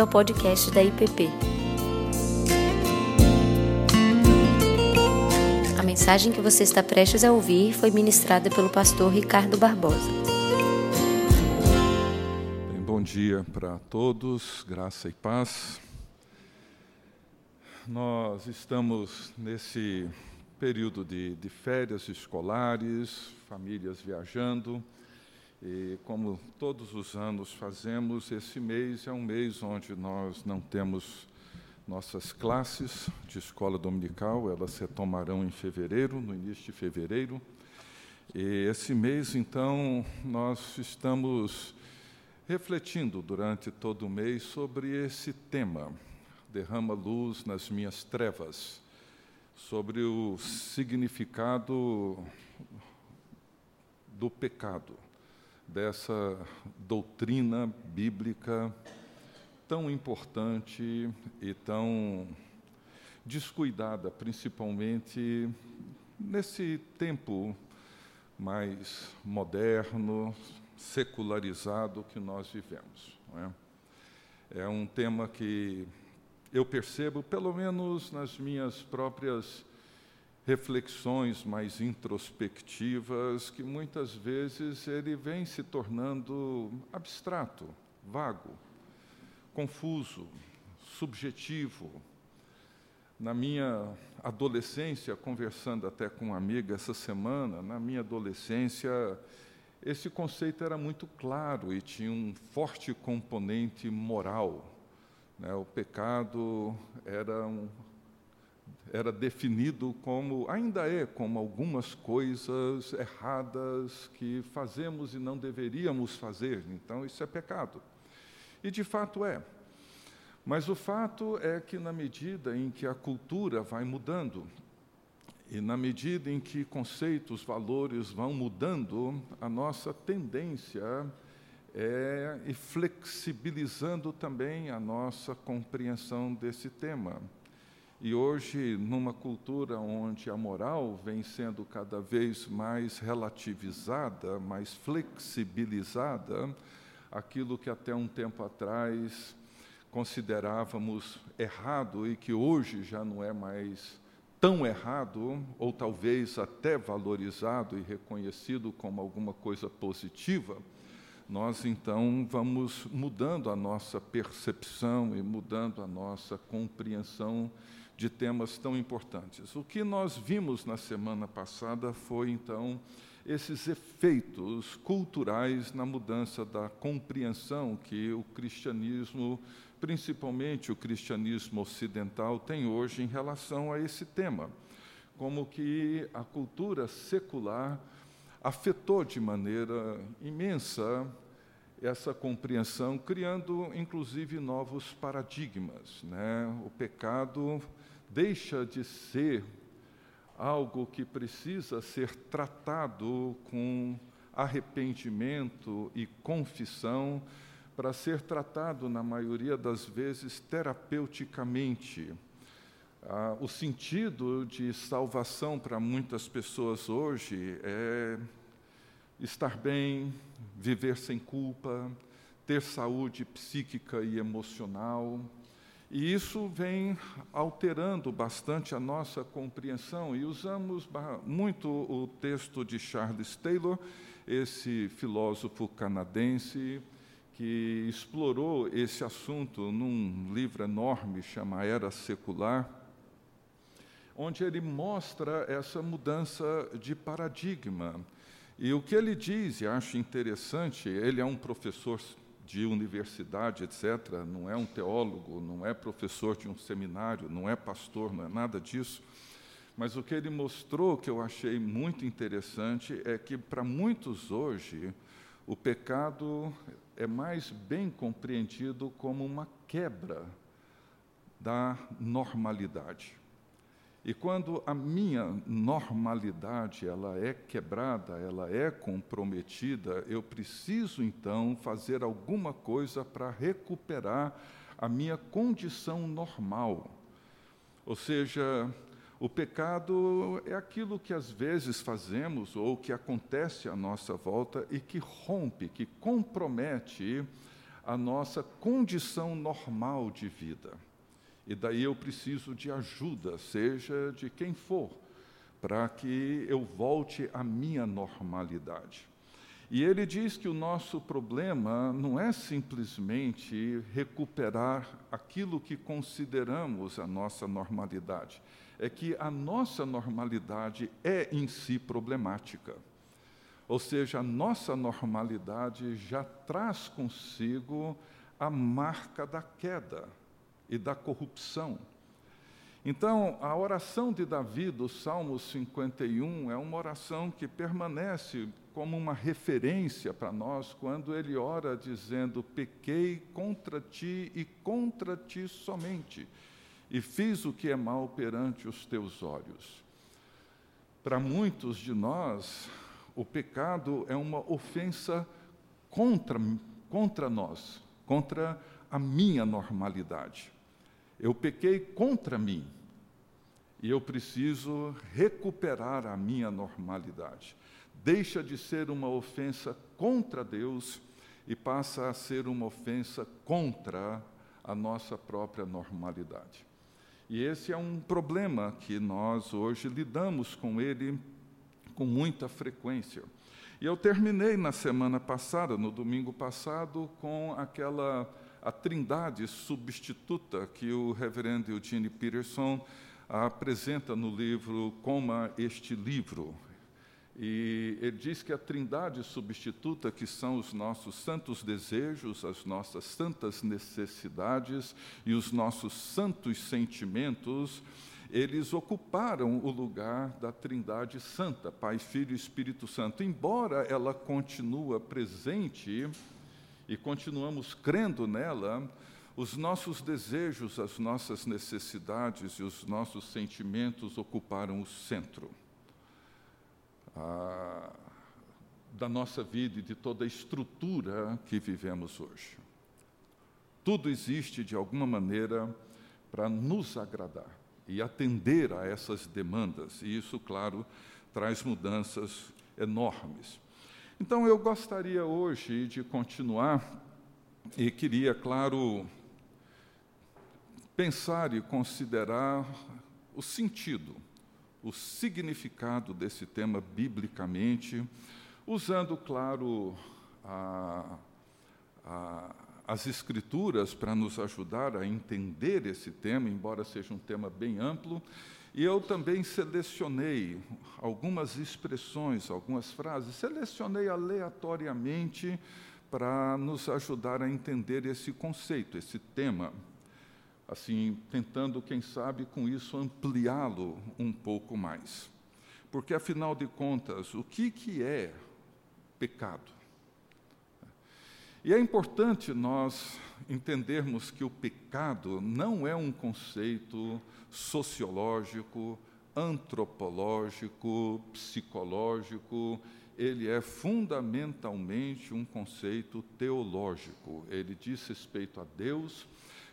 bem-vindo ao podcast da IPP. A mensagem que você está prestes a ouvir foi ministrada pelo pastor Ricardo Barbosa. Bem, bom dia para todos, graça e paz. Nós estamos nesse período de, de férias escolares, famílias viajando. E como todos os anos fazemos, esse mês é um mês onde nós não temos nossas classes de escola dominical, elas retomarão em fevereiro, no início de fevereiro. E esse mês, então, nós estamos refletindo durante todo o mês sobre esse tema, derrama luz nas minhas trevas, sobre o significado do pecado dessa doutrina bíblica tão importante e tão descuidada, principalmente nesse tempo mais moderno, secularizado que nós vivemos. É? é um tema que eu percebo, pelo menos nas minhas próprias reflexões mais introspectivas, que muitas vezes ele vem se tornando abstrato, vago, confuso, subjetivo. Na minha adolescência, conversando até com uma amiga essa semana, na minha adolescência, esse conceito era muito claro e tinha um forte componente moral. Né? O pecado era um era definido como, ainda é, como algumas coisas erradas que fazemos e não deveríamos fazer. Então, isso é pecado. E de fato é. Mas o fato é que, na medida em que a cultura vai mudando, e na medida em que conceitos, valores vão mudando, a nossa tendência é ir flexibilizando também a nossa compreensão desse tema. E hoje, numa cultura onde a moral vem sendo cada vez mais relativizada, mais flexibilizada, aquilo que até um tempo atrás considerávamos errado e que hoje já não é mais tão errado, ou talvez até valorizado e reconhecido como alguma coisa positiva, nós então vamos mudando a nossa percepção e mudando a nossa compreensão de temas tão importantes. O que nós vimos na semana passada foi, então, esses efeitos culturais na mudança da compreensão que o cristianismo, principalmente o cristianismo ocidental, tem hoje em relação a esse tema. Como que a cultura secular afetou de maneira imensa essa compreensão, criando inclusive novos paradigmas. Né? O pecado deixa de ser algo que precisa ser tratado com arrependimento e confissão, para ser tratado, na maioria das vezes, terapeuticamente. Ah, o sentido de salvação para muitas pessoas hoje é estar bem, viver sem culpa, ter saúde psíquica e emocional, e isso vem alterando bastante a nossa compreensão, e usamos muito o texto de Charles Taylor, esse filósofo canadense, que explorou esse assunto num livro enorme chamado Era Secular, onde ele mostra essa mudança de paradigma. E o que ele diz, e acho interessante, ele é um professor de universidade, etc., não é um teólogo, não é professor de um seminário, não é pastor, não é nada disso. Mas o que ele mostrou, que eu achei muito interessante, é que para muitos hoje, o pecado é mais bem compreendido como uma quebra da normalidade. E quando a minha normalidade ela é quebrada, ela é comprometida, eu preciso então fazer alguma coisa para recuperar a minha condição normal. Ou seja, o pecado é aquilo que às vezes fazemos ou que acontece à nossa volta e que rompe, que compromete a nossa condição normal de vida. E daí eu preciso de ajuda, seja de quem for, para que eu volte à minha normalidade. E ele diz que o nosso problema não é simplesmente recuperar aquilo que consideramos a nossa normalidade, é que a nossa normalidade é em si problemática. Ou seja, a nossa normalidade já traz consigo a marca da queda e da corrupção. Então, a oração de Davi do Salmo 51 é uma oração que permanece como uma referência para nós quando ele ora dizendo: Pequei contra ti e contra ti somente, e fiz o que é mal perante os teus olhos. Para muitos de nós, o pecado é uma ofensa contra, contra nós, contra a minha normalidade. Eu pequei contra mim e eu preciso recuperar a minha normalidade. Deixa de ser uma ofensa contra Deus e passa a ser uma ofensa contra a nossa própria normalidade. E esse é um problema que nós hoje lidamos com ele com muita frequência. E eu terminei na semana passada, no domingo passado, com aquela a trindade substituta que o reverendo Eugene Peterson apresenta no livro Coma este livro. E ele diz que a trindade substituta, que são os nossos santos desejos, as nossas santas necessidades e os nossos santos sentimentos, eles ocuparam o lugar da Trindade Santa, Pai, Filho e Espírito Santo. Embora ela continua presente e continuamos crendo nela, os nossos desejos, as nossas necessidades e os nossos sentimentos ocuparam o centro ah, da nossa vida e de toda a estrutura que vivemos hoje. Tudo existe de alguma maneira para nos agradar e atender a essas demandas, e isso, claro, traz mudanças enormes. Então, eu gostaria hoje de continuar e queria, claro, pensar e considerar o sentido, o significado desse tema biblicamente, usando, claro, a, a as Escrituras para nos ajudar a entender esse tema, embora seja um tema bem amplo. E eu também selecionei algumas expressões, algumas frases, selecionei aleatoriamente para nos ajudar a entender esse conceito, esse tema. Assim, tentando, quem sabe, com isso ampliá-lo um pouco mais. Porque, afinal de contas, o que, que é pecado? E é importante nós entendermos que o pecado não é um conceito sociológico, antropológico, psicológico, ele é fundamentalmente um conceito teológico. Ele diz respeito a Deus,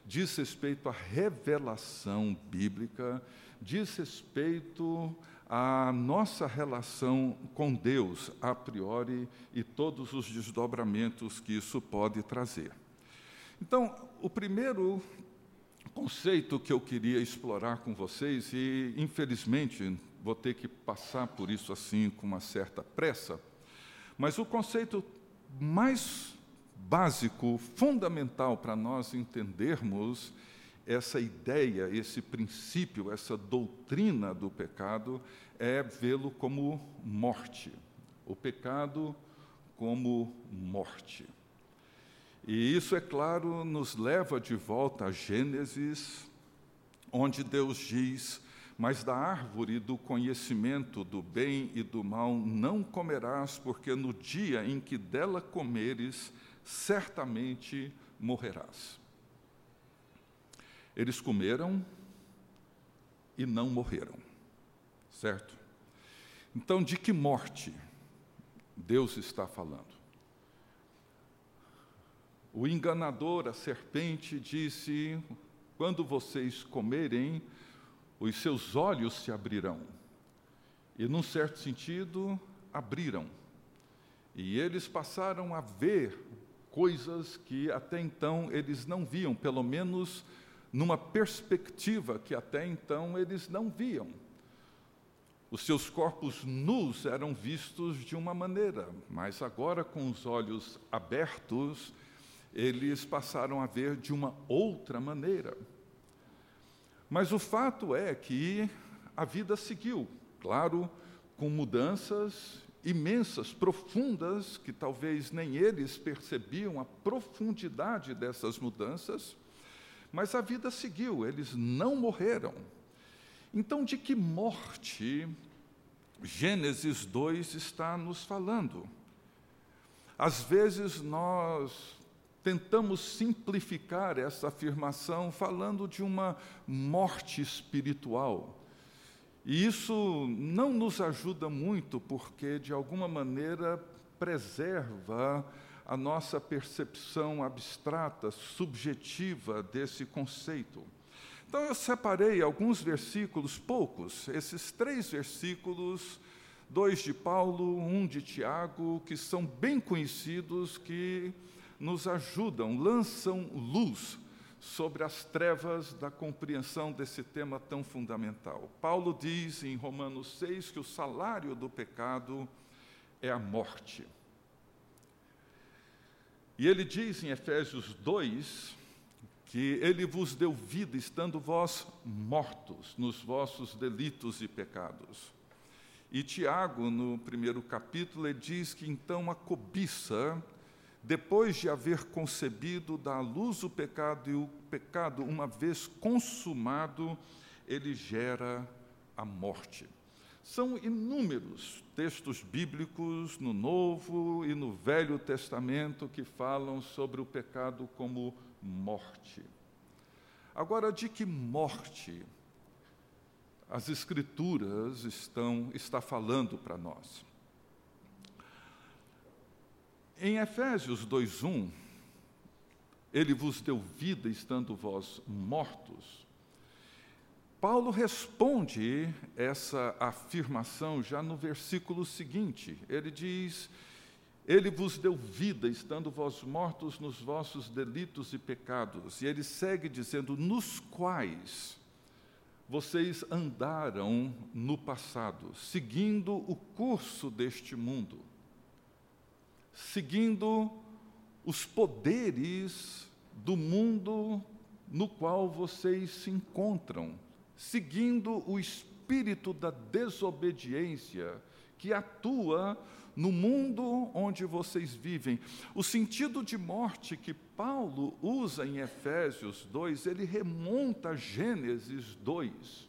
diz respeito à revelação bíblica, diz respeito a nossa relação com Deus a priori e todos os desdobramentos que isso pode trazer. Então, o primeiro conceito que eu queria explorar com vocês, e infelizmente vou ter que passar por isso assim com uma certa pressa, mas o conceito mais básico, fundamental para nós entendermos essa ideia, esse princípio, essa doutrina do pecado é vê-lo como morte. O pecado como morte. E isso, é claro, nos leva de volta a Gênesis, onde Deus diz: Mas da árvore do conhecimento do bem e do mal não comerás, porque no dia em que dela comeres, certamente morrerás. Eles comeram e não morreram, certo? Então, de que morte Deus está falando? O enganador, a serpente, disse: quando vocês comerem, os seus olhos se abrirão. E, num certo sentido, abriram. E eles passaram a ver coisas que até então eles não viam, pelo menos numa perspectiva que até então eles não viam. Os seus corpos nus eram vistos de uma maneira, mas agora, com os olhos abertos, eles passaram a ver de uma outra maneira. Mas o fato é que a vida seguiu, claro, com mudanças imensas, profundas, que talvez nem eles percebiam a profundidade dessas mudanças, mas a vida seguiu, eles não morreram. Então, de que morte Gênesis 2 está nos falando? Às vezes nós tentamos simplificar essa afirmação falando de uma morte espiritual. E isso não nos ajuda muito, porque, de alguma maneira, preserva a nossa percepção abstrata, subjetiva desse conceito. Então, eu separei alguns versículos, poucos, esses três versículos, dois de Paulo, um de Tiago, que são bem conhecidos, que nos ajudam, lançam luz sobre as trevas da compreensão desse tema tão fundamental. Paulo diz em Romanos 6 que o salário do pecado é a morte. E ele diz em Efésios 2 que ele vos deu vida, estando vós mortos nos vossos delitos e pecados. E Tiago, no primeiro capítulo, ele diz que então a cobiça, depois de haver concebido, dá à luz o pecado, e o pecado, uma vez consumado, ele gera a morte. São inúmeros textos bíblicos no Novo e no Velho Testamento que falam sobre o pecado como morte. Agora, de que morte as Escrituras estão está falando para nós? Em Efésios 2:1, ele vos deu vida estando vós mortos. Paulo responde essa afirmação já no versículo seguinte. Ele diz: Ele vos deu vida, estando vós mortos nos vossos delitos e pecados. E ele segue dizendo: Nos quais vocês andaram no passado, seguindo o curso deste mundo, seguindo os poderes do mundo no qual vocês se encontram seguindo o espírito da desobediência que atua no mundo onde vocês vivem. O sentido de morte que Paulo usa em Efésios 2, ele remonta a Gênesis 2.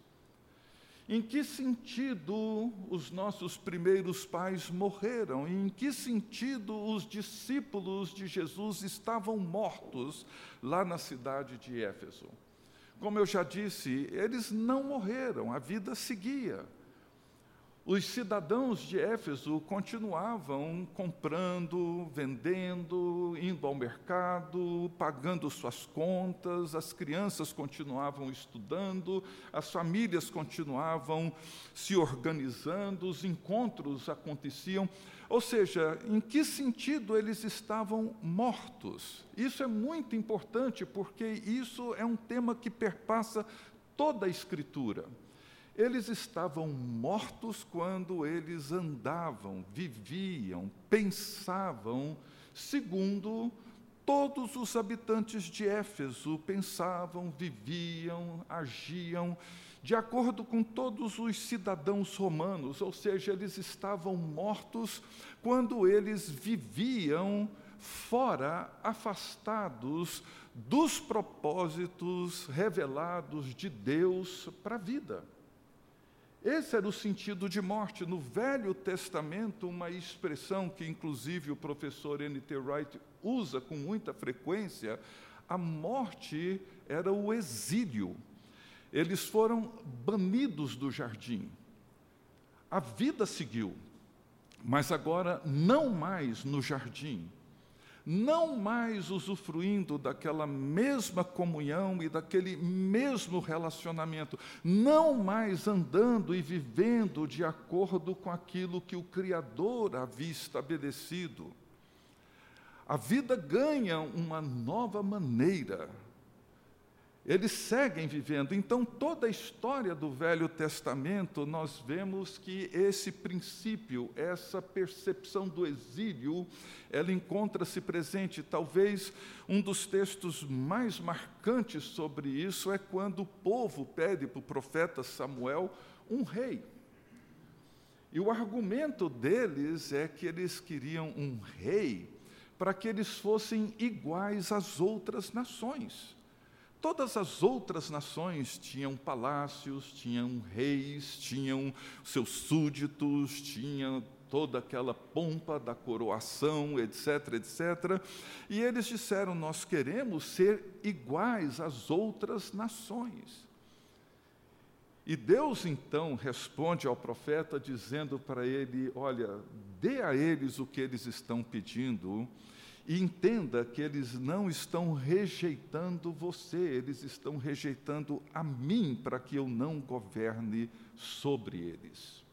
Em que sentido os nossos primeiros pais morreram? Em que sentido os discípulos de Jesus estavam mortos lá na cidade de Éfeso? Como eu já disse, eles não morreram, a vida seguia. Os cidadãos de Éfeso continuavam comprando, vendendo, indo ao mercado, pagando suas contas, as crianças continuavam estudando, as famílias continuavam se organizando, os encontros aconteciam. Ou seja, em que sentido eles estavam mortos? Isso é muito importante porque isso é um tema que perpassa toda a Escritura. Eles estavam mortos quando eles andavam, viviam, pensavam, segundo todos os habitantes de Éfeso pensavam, viviam, agiam de acordo com todos os cidadãos romanos, ou seja, eles estavam mortos quando eles viviam fora, afastados dos propósitos revelados de Deus para a vida. Esse era o sentido de morte. No Velho Testamento, uma expressão que, inclusive, o professor N.T. Wright usa com muita frequência, a morte era o exílio eles foram banidos do jardim. A vida seguiu, mas agora não mais no jardim, não mais usufruindo daquela mesma comunhão e daquele mesmo relacionamento, não mais andando e vivendo de acordo com aquilo que o Criador havia estabelecido. a vida ganha uma nova maneira. Eles seguem vivendo. Então, toda a história do Velho Testamento, nós vemos que esse princípio, essa percepção do exílio, ela encontra-se presente. Talvez um dos textos mais marcantes sobre isso é quando o povo pede para o profeta Samuel um rei. E o argumento deles é que eles queriam um rei para que eles fossem iguais às outras nações. Todas as outras nações tinham palácios, tinham reis, tinham seus súditos, tinham toda aquela pompa da coroação, etc, etc. E eles disseram: Nós queremos ser iguais às outras nações. E Deus então responde ao profeta dizendo para ele: Olha, dê a eles o que eles estão pedindo e entenda que eles não estão rejeitando você, eles estão rejeitando a mim para que eu não governe sobre eles.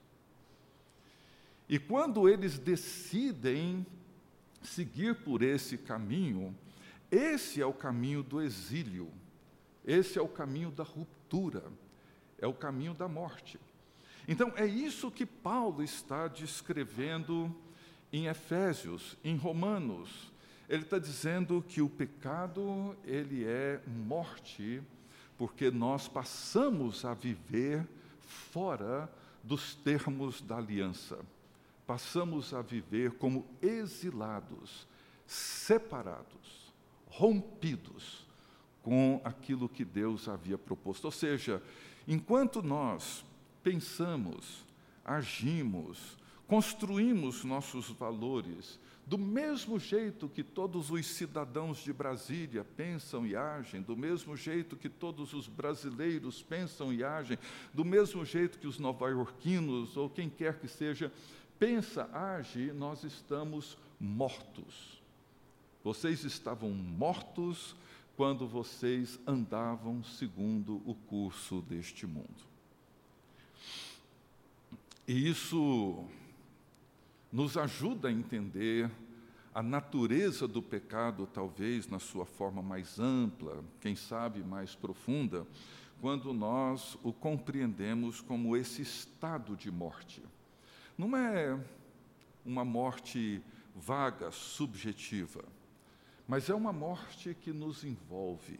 E quando eles decidem seguir por esse caminho, esse é o caminho do exílio, esse é o caminho da ruptura é o caminho da morte. Então, é isso que Paulo está descrevendo em Efésios, em Romanos. Ele está dizendo que o pecado, ele é morte, porque nós passamos a viver fora dos termos da aliança. Passamos a viver como exilados, separados, rompidos com aquilo que Deus havia proposto. Ou seja, Enquanto nós pensamos, agimos, construímos nossos valores, do mesmo jeito que todos os cidadãos de Brasília pensam e agem, do mesmo jeito que todos os brasileiros pensam e agem, do mesmo jeito que os nova-iorquinos ou quem quer que seja pensa, age, nós estamos mortos. Vocês estavam mortos quando vocês andavam segundo o curso deste mundo. E isso nos ajuda a entender a natureza do pecado, talvez na sua forma mais ampla, quem sabe mais profunda, quando nós o compreendemos como esse estado de morte. Não é uma morte vaga, subjetiva mas é uma morte que nos envolve.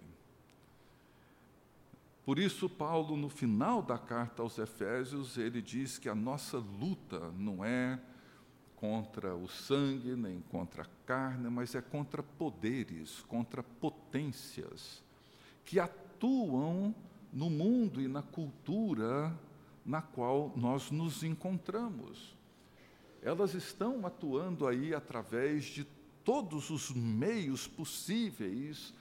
Por isso, Paulo, no final da carta aos Efésios, ele diz que a nossa luta não é contra o sangue, nem contra a carne, mas é contra poderes, contra potências que atuam no mundo e na cultura na qual nós nos encontramos. Elas estão atuando aí através de todos os meios possíveis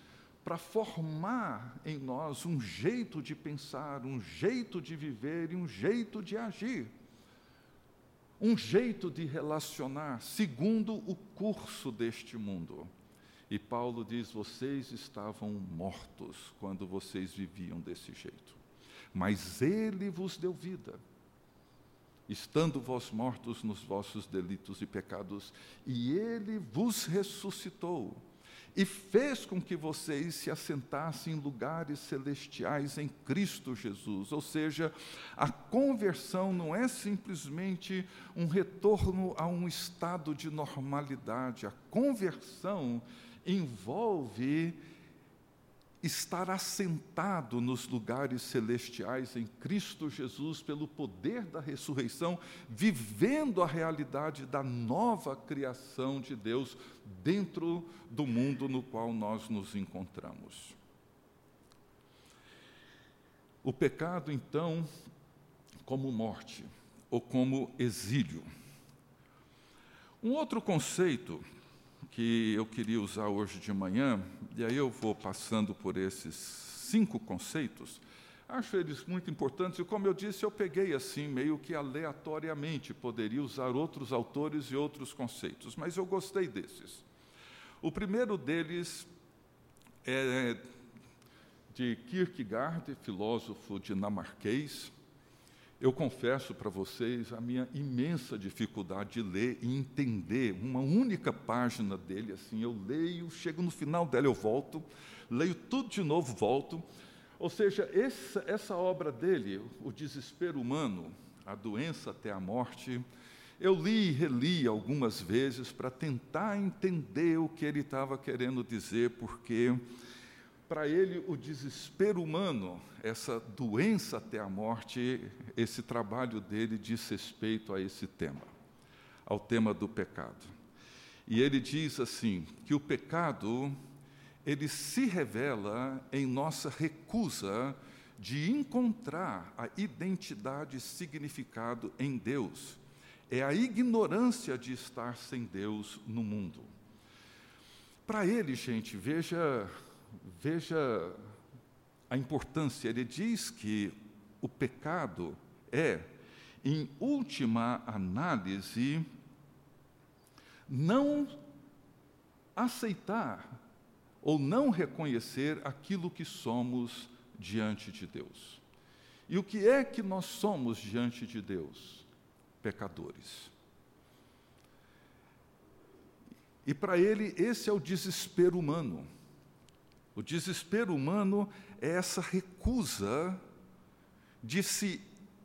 para formar em nós um jeito de pensar, um jeito de viver e um jeito de agir. Um jeito de relacionar segundo o curso deste mundo. E Paulo diz: vocês estavam mortos quando vocês viviam desse jeito, mas ele vos deu vida estando vós mortos nos vossos delitos e pecados, e ele vos ressuscitou e fez com que vocês se assentassem em lugares celestiais em Cristo Jesus. Ou seja, a conversão não é simplesmente um retorno a um estado de normalidade, a conversão envolve estar assentado nos lugares celestiais em Cristo Jesus, pelo poder da ressurreição, vivendo a realidade da nova criação de Deus dentro do mundo no qual nós nos encontramos. O pecado, então, como morte ou como exílio. Um outro conceito que eu queria usar hoje de manhã, e aí eu vou passando por esses cinco conceitos. Acho eles muito importantes, e como eu disse, eu peguei assim, meio que aleatoriamente, poderia usar outros autores e outros conceitos, mas eu gostei desses. O primeiro deles é de Kierkegaard, filósofo dinamarquês, Eu confesso para vocês a minha imensa dificuldade de ler e entender uma única página dele. Assim, eu leio, chego no final dela, eu volto, leio tudo de novo, volto. Ou seja, essa, essa obra dele, O Desespero Humano, A Doença até a Morte, eu li e reli algumas vezes para tentar entender o que ele estava querendo dizer, porque para ele o desespero humano, essa doença até a morte, esse trabalho dele diz respeito a esse tema, ao tema do pecado. E ele diz assim, que o pecado ele se revela em nossa recusa de encontrar a identidade e significado em Deus é a ignorância de estar sem Deus no mundo. Para ele, gente, veja, veja a importância. Ele diz que o pecado é, em última análise, não aceitar ou não reconhecer aquilo que somos diante de Deus. E o que é que nós somos diante de Deus? pecadores. E para ele, esse é o desespero humano. O desespero humano é essa recusa de se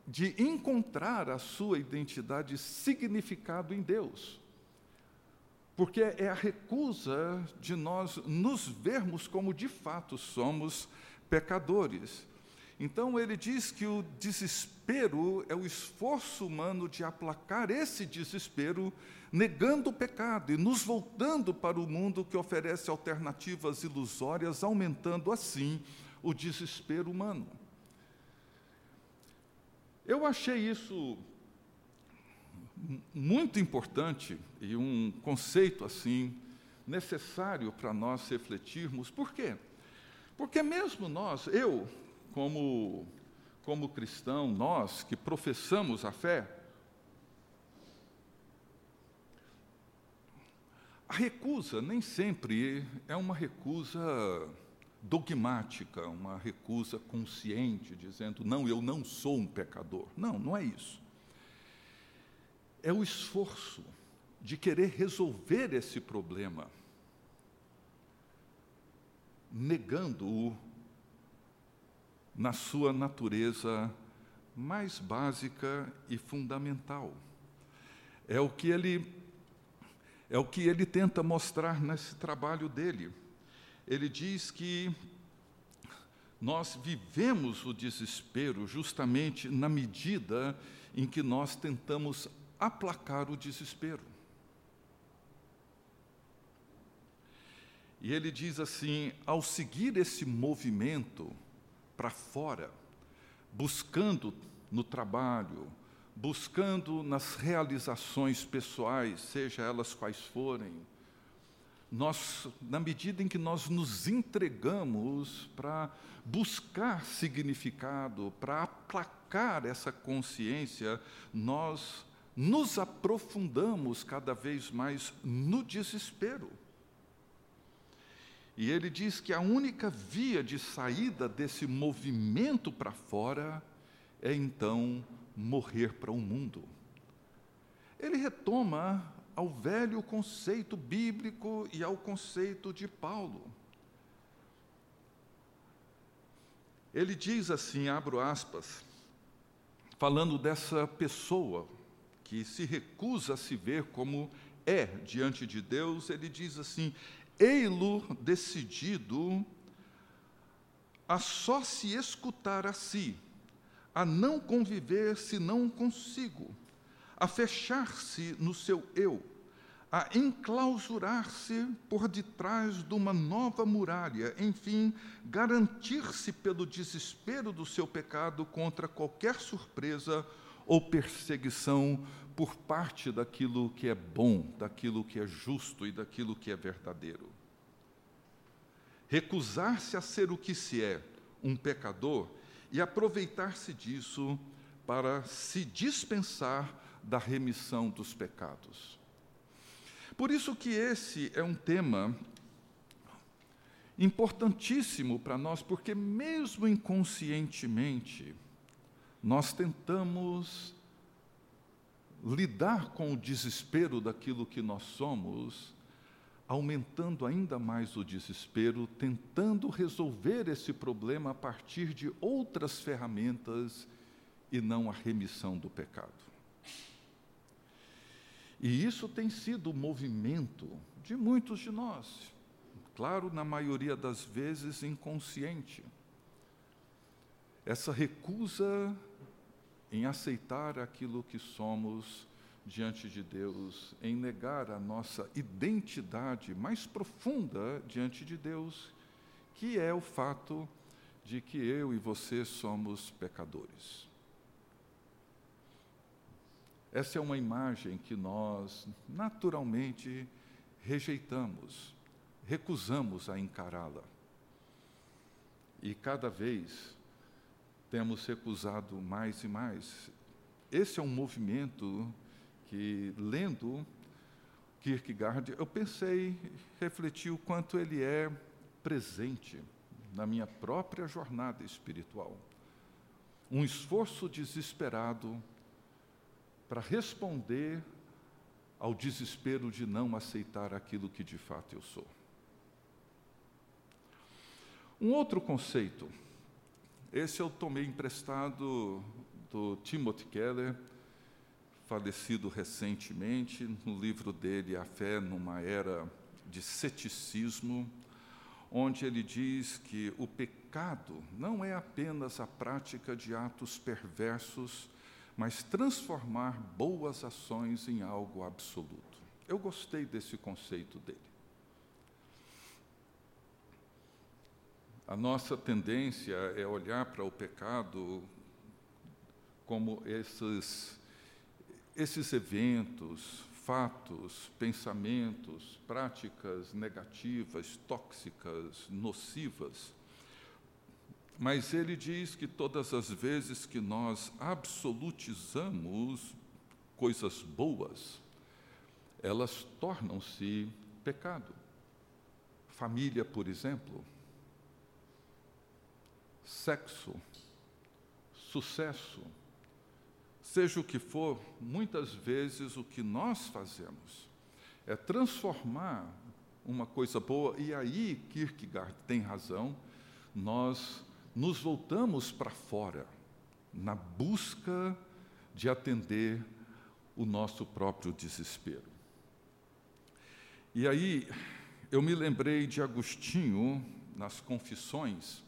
de encontrar a sua identidade e significado em Deus. Porque é a recusa de nós nos vermos como de fato somos pecadores. Então ele diz que o desespero é o esforço humano de aplacar esse desespero, negando o pecado e nos voltando para o mundo que oferece alternativas ilusórias, aumentando assim o desespero humano. Eu achei isso muito importante e um conceito assim necessário para nós refletirmos. Por quê? Porque mesmo nós, eu, como, como cristão, nós que professamos a fé, a recusa nem sempre é uma recusa dogmática, uma recusa consciente, dizendo, não, eu não sou um pecador. Não, não é isso. É o esforço de querer resolver esse problema, negando-o na sua natureza mais básica e fundamental. É o que ele é o que ele tenta mostrar nesse trabalho dele. Ele diz que nós vivemos o desespero justamente na medida em que nós tentamos aplacar o desespero. E ele diz assim: ao seguir esse movimento, para fora, buscando no trabalho, buscando nas realizações pessoais, seja elas quais forem, nós, na medida em que nós nos entregamos para buscar significado, para aplacar essa consciência, nós nos aprofundamos cada vez mais no desespero. E ele diz que a única via de saída desse movimento para fora é então morrer para o mundo. Ele retoma ao velho conceito bíblico e ao conceito de Paulo. Ele diz assim, abro aspas, falando dessa pessoa que se recusa a se ver como é diante de Deus, ele diz assim: ei-lo decidido a só se escutar a si, a não conviver senão consigo, a fechar-se no seu eu, a enclausurar-se por detrás de uma nova muralha, enfim, garantir-se pelo desespero do seu pecado contra qualquer surpresa ou perseguição por parte daquilo que é bom, daquilo que é justo e daquilo que é verdadeiro. Recusar-se a ser o que se é, um pecador, e aproveitar-se disso para se dispensar da remissão dos pecados. Por isso que esse é um tema importantíssimo para nós, porque mesmo inconscientemente, nós tentamos lidar com o desespero daquilo que nós somos, aumentando ainda mais o desespero, tentando resolver esse problema a partir de outras ferramentas e não a remissão do pecado. E isso tem sido o movimento de muitos de nós, claro, na maioria das vezes inconsciente. Essa recusa em aceitar aquilo que somos diante de Deus, em negar a nossa identidade mais profunda diante de Deus, que é o fato de que eu e você somos pecadores. Essa é uma imagem que nós naturalmente rejeitamos, recusamos a encará-la. E cada vez temos recusado mais e mais. Esse é um movimento que, lendo Kierkegaard, eu pensei, refleti o quanto ele é presente na minha própria jornada espiritual. Um esforço desesperado para responder ao desespero de não aceitar aquilo que de fato eu sou. Um outro conceito esse eu tomei emprestado do Timothy Keller, falecido recentemente, no livro dele A Fé numa Era de Ceticismo, onde ele diz que o pecado não é apenas a prática de atos perversos, mas transformar boas ações em algo absoluto. Eu gostei desse conceito dele. A nossa tendência é olhar para o pecado como esses, esses eventos, fatos, pensamentos, práticas negativas, tóxicas, nocivas. Mas ele diz que todas as vezes que nós absolutizamos coisas boas, elas tornam-se pecado. Família, por exemplo, sexo, sucesso, seja o que for, muitas vezes o que nós fazemos é transformar uma coisa boa, e aí Kierkegaard tem razão, nós nos voltamos para fora, na busca de atender o nosso próprio desespero. E aí eu me lembrei de Agostinho nas Confissões,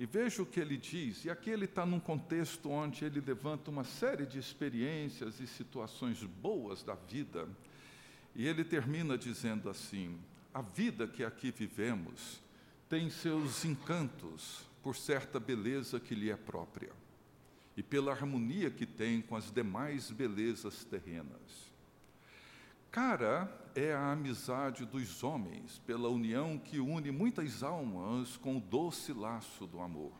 e veja o que ele diz, e aqui ele está num contexto onde ele levanta uma série de experiências e situações boas da vida, e ele termina dizendo assim: a vida que aqui vivemos tem seus encantos por certa beleza que lhe é própria, e pela harmonia que tem com as demais belezas terrenas. Cara é a amizade dos homens, pela união que une muitas almas com o doce laço do amor.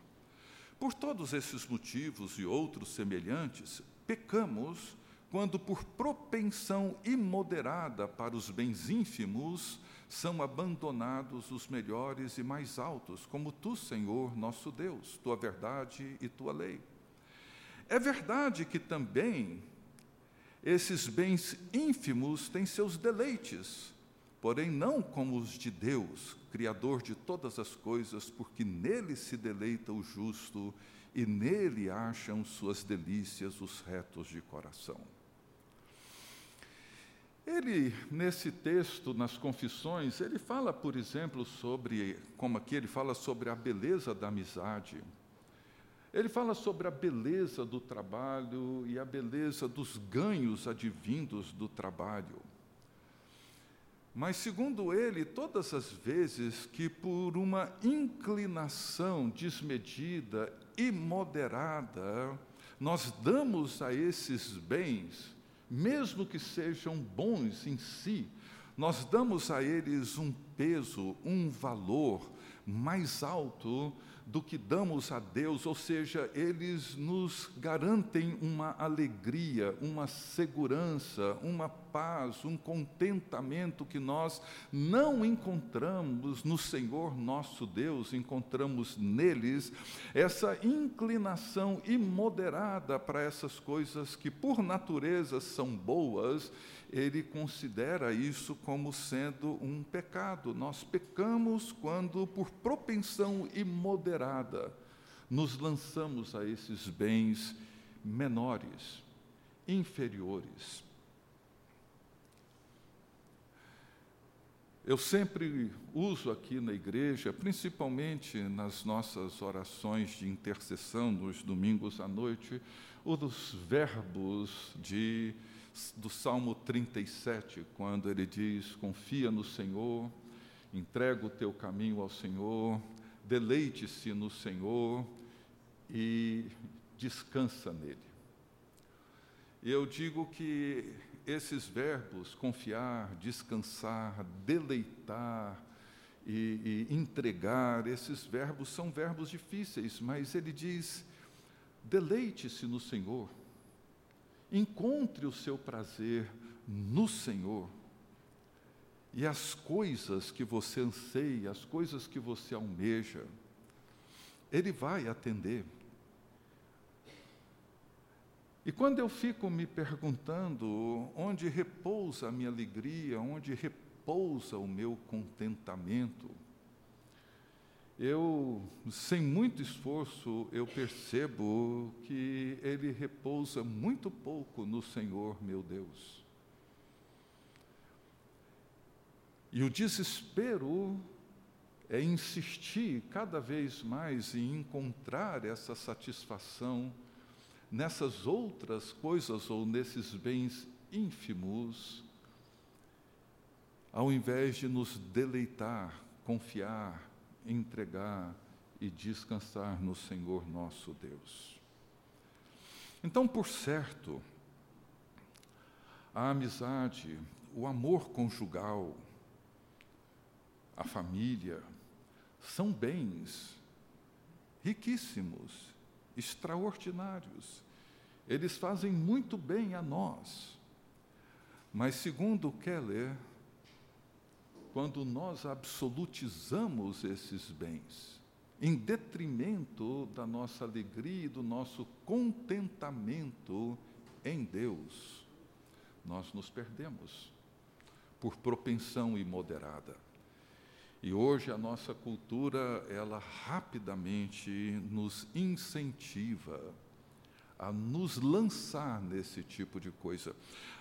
Por todos esses motivos e outros semelhantes, pecamos quando, por propensão imoderada para os bens ínfimos, são abandonados os melhores e mais altos, como tu, Senhor, nosso Deus, tua verdade e tua lei. É verdade que também esses bens ínfimos têm seus deleites, porém não como os de Deus, Criador de todas as coisas, porque nele se deleita o justo e nele acham suas delícias os retos de coração. Ele, nesse texto, nas Confissões, ele fala, por exemplo, sobre, como aqui ele fala sobre a beleza da amizade, ele fala sobre a beleza do trabalho e a beleza dos ganhos advindos do trabalho. Mas, segundo ele, todas as vezes que, por uma inclinação desmedida e moderada, nós damos a esses bens, mesmo que sejam bons em si, nós damos a eles um peso, um valor mais alto do que damos a Deus, ou seja, eles nos garantem uma alegria, uma segurança, uma paz, um contentamento que nós não encontramos no Senhor nosso Deus, encontramos neles essa inclinação imoderada para essas coisas que por natureza são boas ele considera isso como sendo um pecado. Nós pecamos quando, por propensão imoderada, nos lançamos a esses bens menores, inferiores. Eu sempre uso aqui na igreja, principalmente nas nossas orações de intercessão nos domingos à noite, os verbos de do Salmo 37, quando ele diz: Confia no Senhor, entrega o teu caminho ao Senhor, deleite-se no Senhor e descansa nele. Eu digo que esses verbos, confiar, descansar, deleitar e, e entregar, esses verbos são verbos difíceis, mas ele diz: deleite-se no Senhor Encontre o seu prazer no Senhor. E as coisas que você anseia, as coisas que você almeja, Ele vai atender. E quando eu fico me perguntando onde repousa a minha alegria, onde repousa o meu contentamento, eu, sem muito esforço, eu percebo que ele repousa muito pouco no Senhor, meu Deus. E o desespero é insistir cada vez mais em encontrar essa satisfação nessas outras coisas ou nesses bens ínfimos, ao invés de nos deleitar, confiar, entregar e descansar no Senhor nosso Deus. Então, por certo, a amizade, o amor conjugal, a família, são bens riquíssimos, extraordinários. Eles fazem muito bem a nós. Mas, segundo Keller, quando nós absolutizamos esses bens, em detrimento da nossa alegria e do nosso contentamento em Deus, nós nos perdemos por propensão imoderada. E hoje a nossa cultura, ela rapidamente nos incentiva a nos lançar nesse tipo de coisa.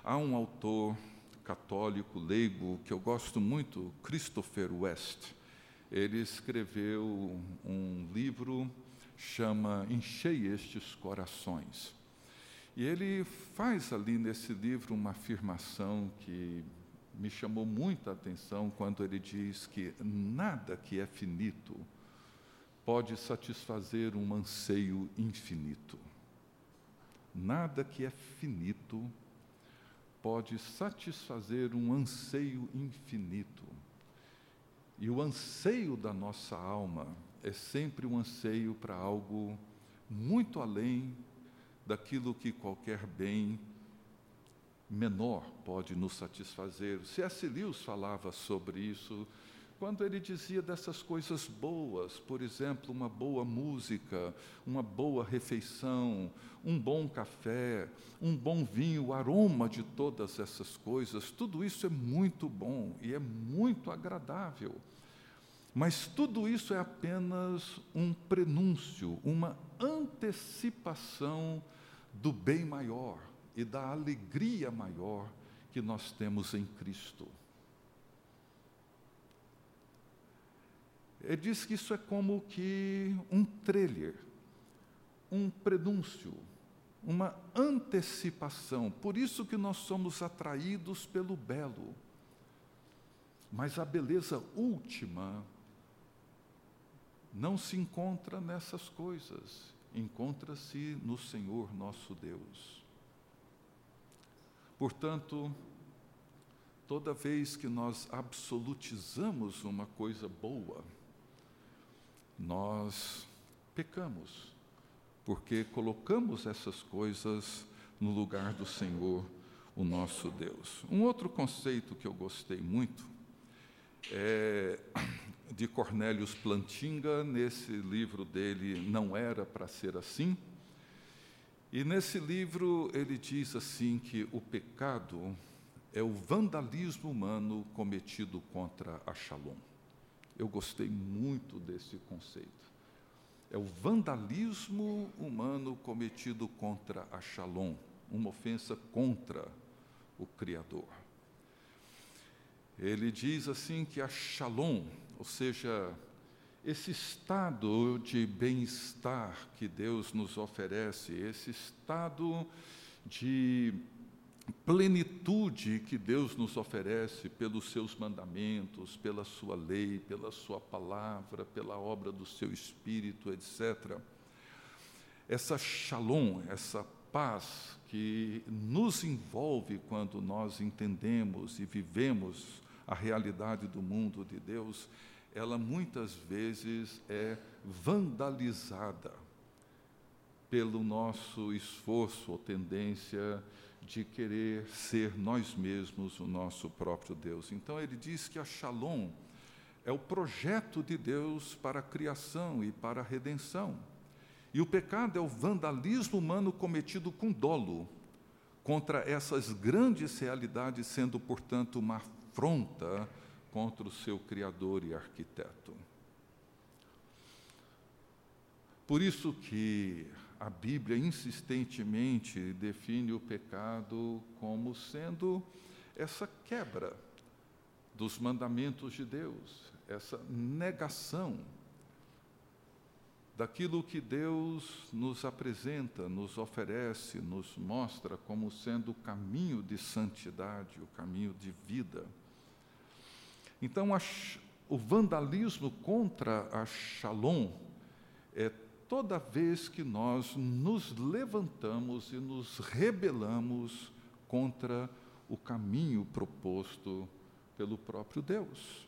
Há um autor católico leigo que eu gosto muito, Christopher West. Ele escreveu um livro chama Enchei estes corações. E ele faz ali nesse livro uma afirmação que me chamou muita atenção quando ele diz que nada que é finito pode satisfazer um anseio infinito. Nada que é finito pode satisfazer um anseio infinito. E o anseio da nossa alma é sempre um anseio para algo muito além daquilo que qualquer bem menor pode nos satisfazer. C.S. Lewis falava sobre isso quando ele dizia dessas coisas boas, por exemplo, uma boa música, uma boa refeição, um bom café, um bom vinho, o aroma de todas essas coisas, tudo isso é muito bom e é muito agradável. Mas tudo isso é apenas um prenúncio, uma antecipação do bem maior e da alegria maior que nós temos em Cristo. Ele diz que isso é como que um trailer, um prenúncio, uma antecipação. Por isso que nós somos atraídos pelo belo. Mas a beleza última não se encontra nessas coisas, encontra-se no Senhor nosso Deus. Portanto, toda vez que nós absolutizamos uma coisa boa, nós pecamos, porque colocamos essas coisas no lugar do Senhor, o nosso Deus. Um outro conceito que eu gostei muito é de Cornélios Plantinga, nesse livro dele, Não Era para Ser Assim. E nesse livro ele diz assim que o pecado é o vandalismo humano cometido contra a Shalom. Eu gostei muito desse conceito. É o vandalismo humano cometido contra a Shalom, uma ofensa contra o Criador. Ele diz assim que a Shalom, ou seja, esse estado de bem-estar que Deus nos oferece, esse estado de plenitude que Deus nos oferece pelos seus mandamentos, pela sua lei, pela sua palavra, pela obra do seu espírito, etc. Essa shalom, essa paz que nos envolve quando nós entendemos e vivemos a realidade do mundo de Deus, ela muitas vezes é vandalizada pelo nosso esforço ou tendência de querer ser nós mesmos o nosso próprio Deus. Então ele diz que a Shalom é o projeto de Deus para a criação e para a redenção. E o pecado é o vandalismo humano cometido com dolo contra essas grandes realidades, sendo, portanto, uma afronta contra o seu Criador e arquiteto. Por isso que a Bíblia insistentemente define o pecado como sendo essa quebra dos mandamentos de Deus, essa negação daquilo que Deus nos apresenta, nos oferece, nos mostra como sendo o caminho de santidade, o caminho de vida. Então, a, o vandalismo contra a Shalom é toda vez que nós nos levantamos e nos rebelamos contra o caminho proposto pelo próprio Deus.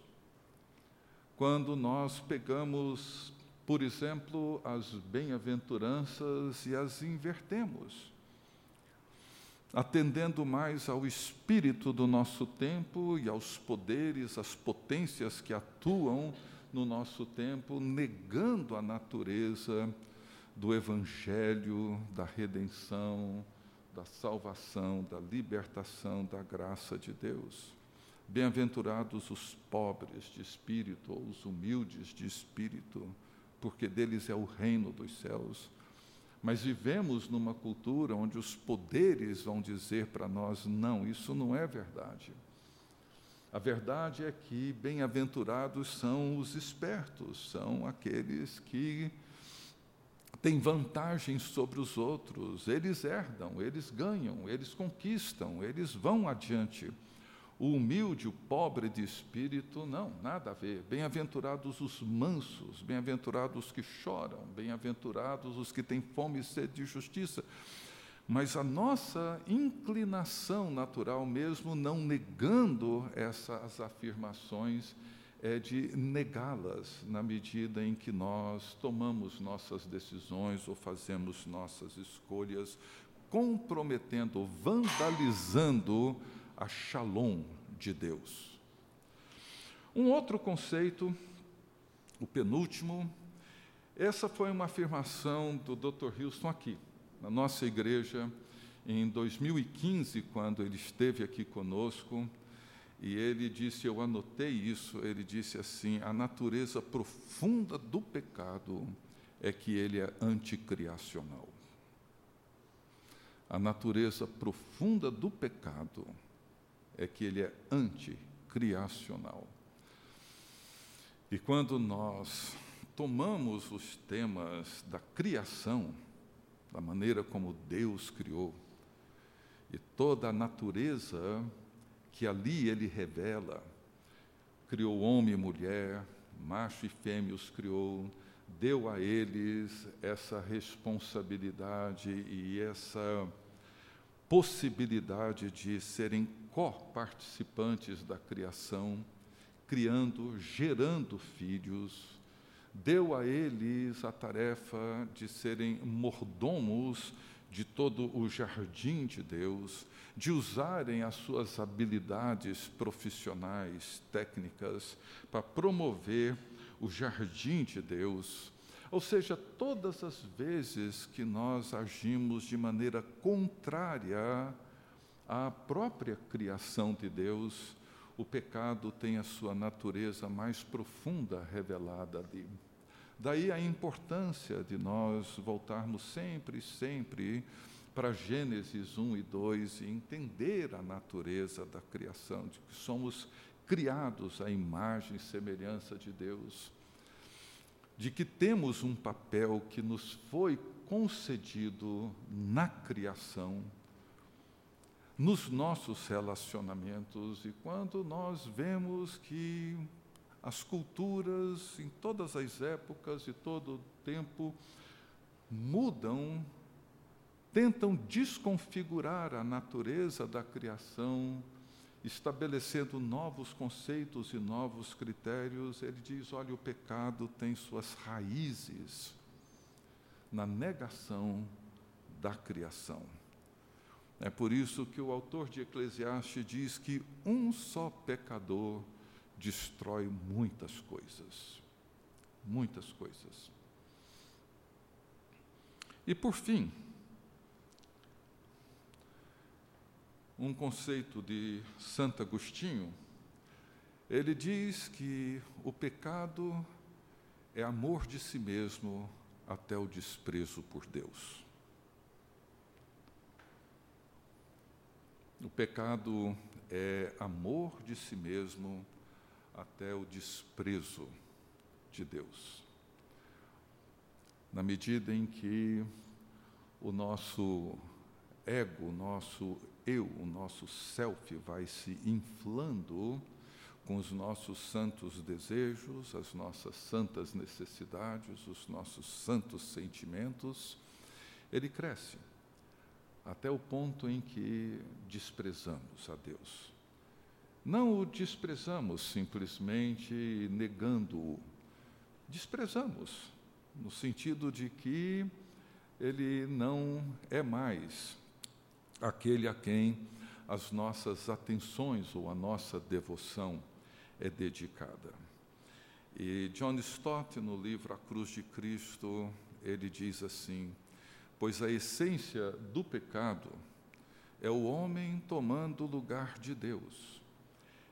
Quando nós pegamos por exemplo, as bem-aventuranças e as invertemos, atendendo mais ao espírito do nosso tempo e aos poderes, às potências que atuam no nosso tempo, negando a natureza do Evangelho, da redenção, da salvação, da libertação, da graça de Deus. Bem-aventurados os pobres de espírito, ou os humildes de espírito, porque deles é o reino dos céus. Mas vivemos numa cultura onde os poderes vão dizer para nós: não, isso não é verdade. A verdade é que bem-aventurados são os espertos, são aqueles que têm vantagens sobre os outros, eles herdam, eles ganham, eles conquistam, eles vão adiante. O humilde, o pobre de espírito, não, nada a ver. Bem-aventurados os mansos, bem-aventurados os que choram, bem-aventurados os que têm fome e sede de justiça. Mas a nossa inclinação natural, mesmo não negando essas afirmações, é de negá-las na medida em que nós tomamos nossas decisões ou fazemos nossas escolhas, comprometendo, vandalizando a shalom de Deus. Um outro conceito, o penúltimo, essa foi uma afirmação do Dr. Houston aqui, na nossa igreja, em 2015, quando ele esteve aqui conosco, e ele disse, eu anotei isso, ele disse assim: a natureza profunda do pecado é que ele é anticriacional. A natureza profunda do pecado é que ele é anticriacional. E quando nós tomamos os temas da criação, da maneira como Deus criou, e toda a natureza que ali ele revela, criou homem e mulher, macho e fêmea os criou, deu a eles essa responsabilidade e essa possibilidade de serem coparticipantes da criação, criando, gerando filhos, deu a eles a tarefa de serem mordomos de todo o jardim de Deus, de usarem as suas habilidades profissionais, técnicas, para promover o jardim de Deus. Ou seja, todas as vezes que nós agimos de maneira contrária à própria criação de Deus, o pecado tem a sua natureza mais profunda revelada ali. Daí a importância de nós voltarmos sempre, sempre para Gênesis 1 e 2 e entender a natureza da criação, de que somos criados à imagem e semelhança de Deus, de que temos um papel que nos foi concedido na criação, nos nossos relacionamentos, e quando nós vemos que as culturas, em todas as épocas e todo o tempo, mudam, tentam desconfigurar a natureza da criação, estabelecendo novos conceitos e novos critérios. Ele diz: olha, o pecado tem suas raízes na negação da criação. É por isso que o autor de Eclesiastes diz que um só pecador destrói muitas coisas. Muitas coisas. E por fim, um conceito de Santo Agostinho, ele diz que o pecado é amor de si mesmo até o desprezo por Deus. O pecado é amor de si mesmo até o desprezo de Deus. Na medida em que o nosso ego, o nosso eu, o nosso self vai se inflando com os nossos santos desejos, as nossas santas necessidades, os nossos santos sentimentos, ele cresce até o ponto em que desprezamos a Deus. Não o desprezamos simplesmente negando-o. Desprezamos, no sentido de que ele não é mais aquele a quem as nossas atenções ou a nossa devoção é dedicada. E John Stott, no livro A Cruz de Cristo, ele diz assim: Pois a essência do pecado é o homem tomando o lugar de Deus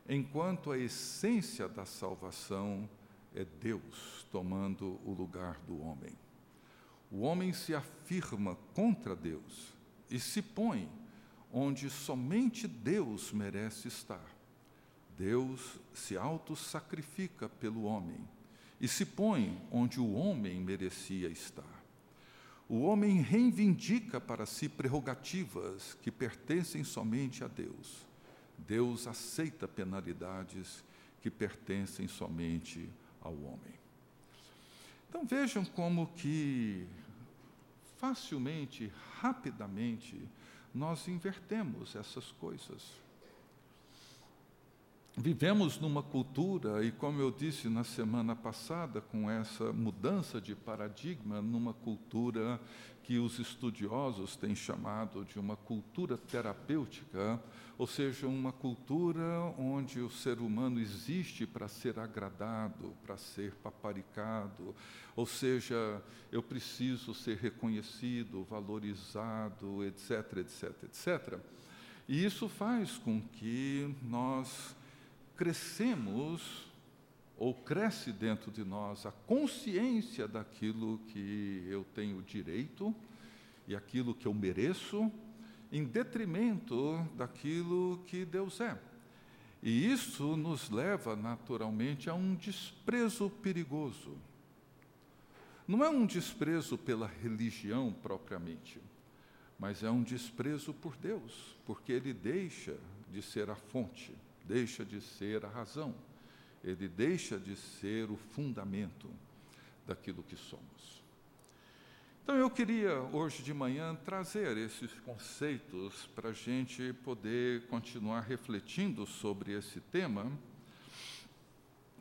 enquanto a essência da salvação é Deus tomando o lugar do homem. O homem se afirma contra Deus e se põe onde somente Deus merece estar. Deus se auto-sacrifica pelo homem e se põe onde o homem merecia estar. O homem reivindica para si prerrogativas que pertencem somente a Deus Deus aceita penalidades que pertencem somente ao homem. Então vejam como que facilmente, rapidamente, nós invertemos essas coisas. Vivemos numa cultura, e como eu disse na semana passada, com essa mudança de paradigma, numa cultura que os estudiosos têm chamado de uma cultura terapêutica, ou seja, uma cultura onde o ser humano existe para ser agradado, para ser paparicado, ou seja, eu preciso ser reconhecido, valorizado, etc, etc, etc. E isso faz com que nós crescemos ou cresce dentro de nós a consciência daquilo que eu tenho direito e aquilo que eu mereço, em detrimento daquilo que Deus é. E isso nos leva naturalmente a um desprezo perigoso. Não é um desprezo pela religião propriamente, mas é um desprezo por Deus, porque Ele deixa de ser a fonte deixa de ser a razão, ele deixa de ser o fundamento daquilo que somos. Então eu queria hoje de manhã trazer esses conceitos para a gente poder continuar refletindo sobre esse tema,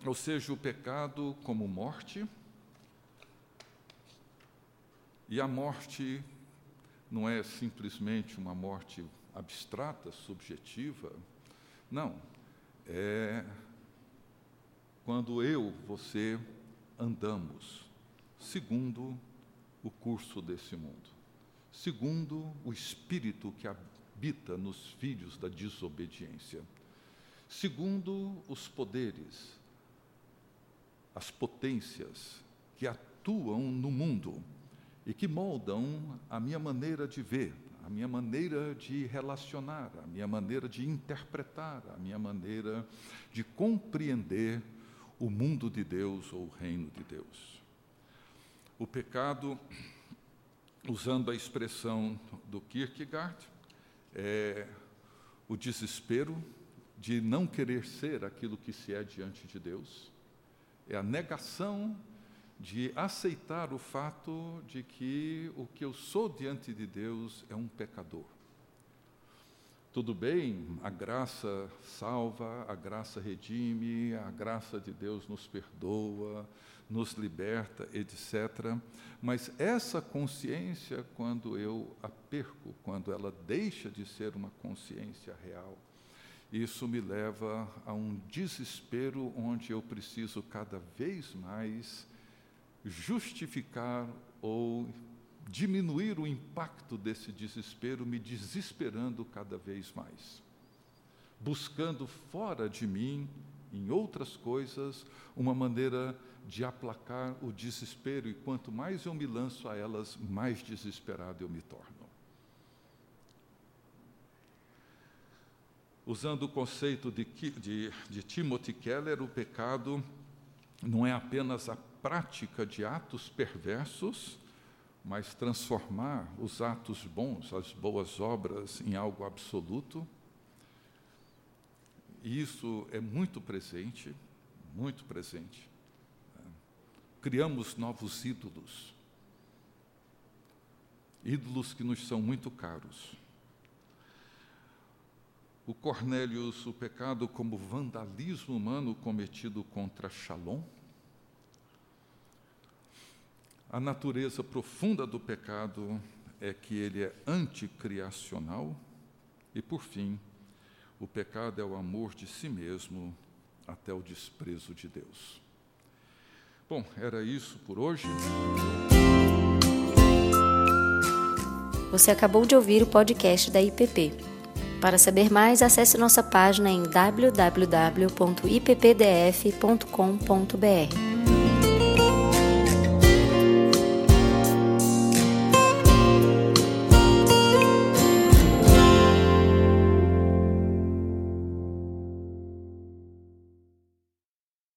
ou seja, o pecado como morte, E a morte não é simplesmente uma morte abstrata, subjetiva. Não. É quando eu, você, andamos segundo o curso desse mundo, segundo o espírito que habita nos filhos da desobediência, segundo os poderes, as potências que atuam no mundo e que moldam a minha maneira de ver, a minha maneira de relacionar, a minha maneira de interpretar, a minha maneira de compreender o mundo de Deus ou o reino de Deus. O pecado, usando a expressão do Kierkegaard, é o desespero de não querer ser aquilo que se é diante de Deus, é a negação de aceitar o fato de que o que eu sou diante de Deus é um pecador. Tudo bem, a graça salva, a graça redime, a graça de Deus nos perdoa, nos liberta, etc. Mas essa consciência, quando eu a perco, quando ela deixa de ser uma consciência real, isso me leva a um desespero onde eu preciso cada vez mais justificar ou diminuir o impacto desse desespero, me desesperando cada vez mais, buscando fora de mim, em outras coisas, uma maneira de aplacar o desespero, e quanto mais eu me lanço a elas, mais desesperado eu me torno. Usando o conceito de, de, de Timothy Keller, o pecado não é apenas a prática de atos perversos, mas transformar os atos bons, as boas obras, em algo absoluto. E isso é muito presente, muito presente. Criamos novos ídolos, ídolos que nos são muito caros. O Cornélios, o pecado como vandalismo humano cometido contra Shalom, a natureza profunda do pecado é que ele é anticriacional e, por fim, o pecado é o amor de si mesmo até o desprezo de Deus. Bom, era isso por hoje. Você acabou de ouvir o podcast da IPP. Para saber mais, acesse nossa página em www.ippdf.com.br.